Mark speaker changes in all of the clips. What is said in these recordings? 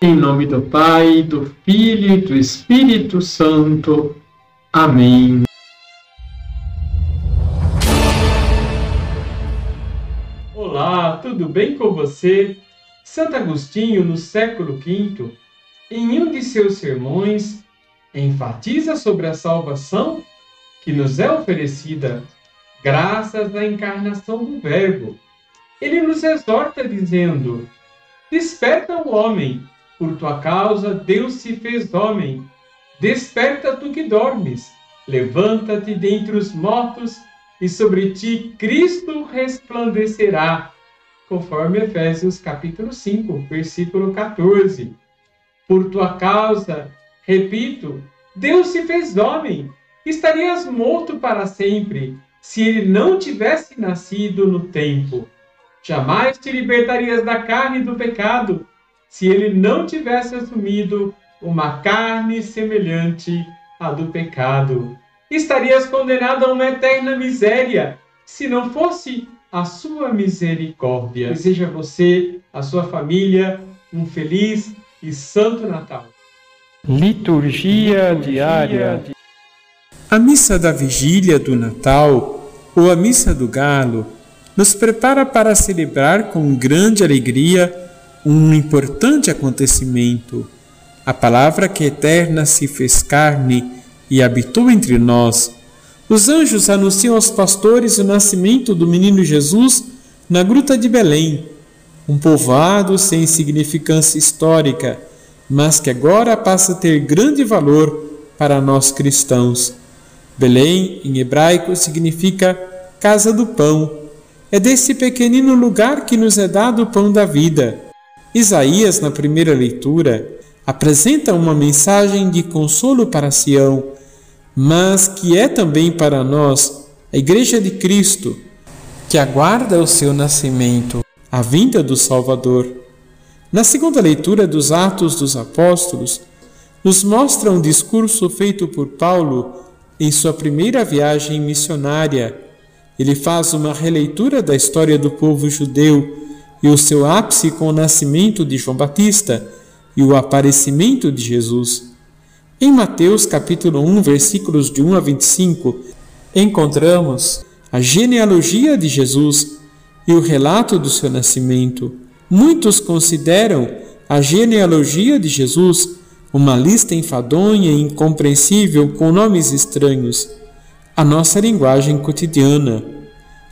Speaker 1: Em nome do Pai, do Filho e do Espírito Santo. Amém.
Speaker 2: Olá, tudo bem com você? Santo Agostinho, no século V, em um de seus sermões, enfatiza sobre a salvação que nos é oferecida graças à encarnação do Verbo. Ele nos exorta dizendo: Desperta o homem por tua causa, Deus se fez homem. Desperta tu que dormes, levanta-te dentre os mortos, e sobre ti Cristo resplandecerá. Conforme Efésios capítulo 5, versículo 14. Por tua causa, repito, Deus se fez homem. Estarias morto para sempre, se ele não tivesse nascido no tempo. Jamais te libertarias da carne e do pecado, se ele não tivesse assumido uma carne semelhante à do pecado. Estarias condenado a uma eterna miséria, se não fosse a sua misericórdia. Deseja você, a sua família, um feliz e santo Natal.
Speaker 3: Liturgia diária. A missa da vigília do Natal, ou a missa do Galo, nos prepara para celebrar com grande alegria um importante acontecimento. A palavra que eterna se fez carne e habitou entre nós. Os anjos anunciam aos pastores o nascimento do menino Jesus na gruta de Belém, um povoado sem significância histórica, mas que agora passa a ter grande valor para nós cristãos. Belém, em hebraico, significa casa do pão. É desse pequenino lugar que nos é dado o pão da vida. Isaías, na primeira leitura, apresenta uma mensagem de consolo para Sião, mas que é também para nós, a Igreja de Cristo, que aguarda o seu nascimento, a vinda do Salvador. Na segunda leitura dos Atos dos Apóstolos, nos mostra um discurso feito por Paulo em sua primeira viagem missionária. Ele faz uma releitura da história do povo judeu e o seu ápice com o nascimento de João Batista e o aparecimento de Jesus. Em Mateus capítulo 1, versículos de 1 a 25, encontramos a genealogia de Jesus e o relato do seu nascimento. Muitos consideram a genealogia de Jesus uma lista enfadonha e incompreensível com nomes estranhos. A nossa linguagem cotidiana.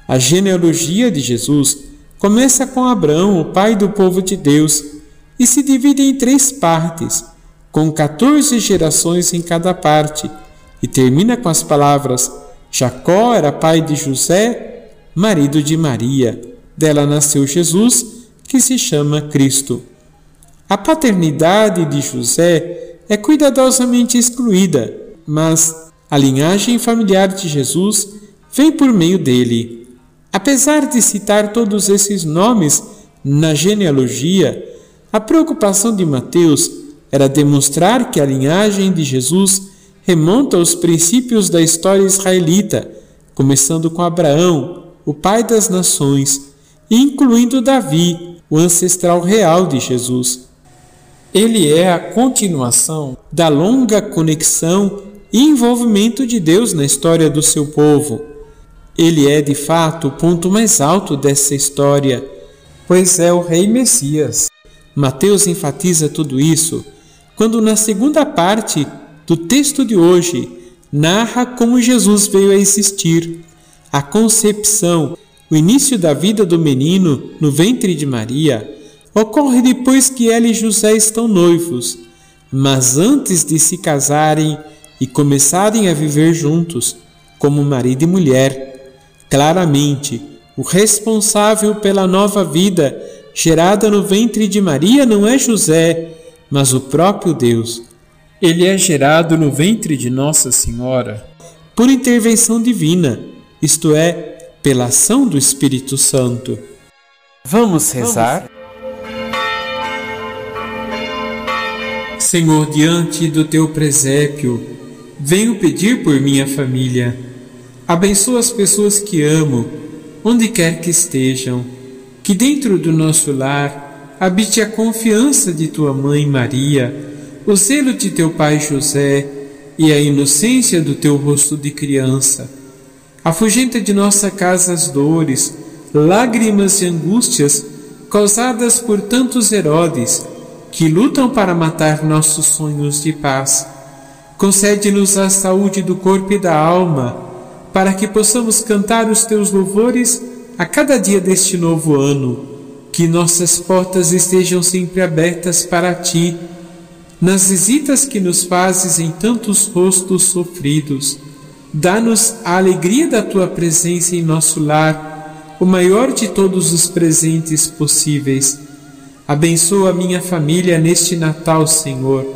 Speaker 3: A genealogia de Jesus Começa com Abraão, o pai do povo de Deus, e se divide em três partes, com 14 gerações em cada parte, e termina com as palavras: Jacó era pai de José, marido de Maria. Dela nasceu Jesus, que se chama Cristo. A paternidade de José é cuidadosamente excluída, mas a linhagem familiar de Jesus vem por meio dele. Apesar de citar todos esses nomes na genealogia, a preocupação de Mateus era demonstrar que a linhagem de Jesus remonta aos princípios da história israelita, começando com Abraão, o pai das nações, e incluindo Davi, o ancestral real de Jesus. Ele é a continuação da longa conexão e envolvimento de Deus na história do seu povo ele é de fato o ponto mais alto dessa história, pois é o Rei Messias. Mateus enfatiza tudo isso quando, na segunda parte do texto de hoje, narra como Jesus veio a existir, a concepção, o início da vida do menino no ventre de Maria, ocorre depois que ela e José estão noivos, mas antes de se casarem e começarem a viver juntos, como marido e mulher. Claramente, o responsável pela nova vida gerada no ventre de Maria não é José, mas o próprio Deus. Ele é gerado no ventre de Nossa Senhora por intervenção divina, isto é, pela ação do Espírito Santo. Vamos rezar? Senhor, diante do teu presépio, venho pedir por minha família Abençoa as pessoas que amo, onde quer que estejam. Que dentro do nosso lar habite a confiança de tua mãe Maria, o zelo de teu pai José e a inocência do teu rosto de criança. Afugenta de nossa casa as dores, lágrimas e angústias causadas por tantos Herodes que lutam para matar nossos sonhos de paz. Concede-nos a saúde do corpo e da alma, para que possamos cantar os teus louvores a cada dia deste novo ano. Que nossas portas estejam sempre abertas para ti, nas visitas que nos fazes em tantos rostos sofridos. Dá-nos a alegria da tua presença em nosso lar, o maior de todos os presentes possíveis. Abençoa a minha família neste Natal, Senhor.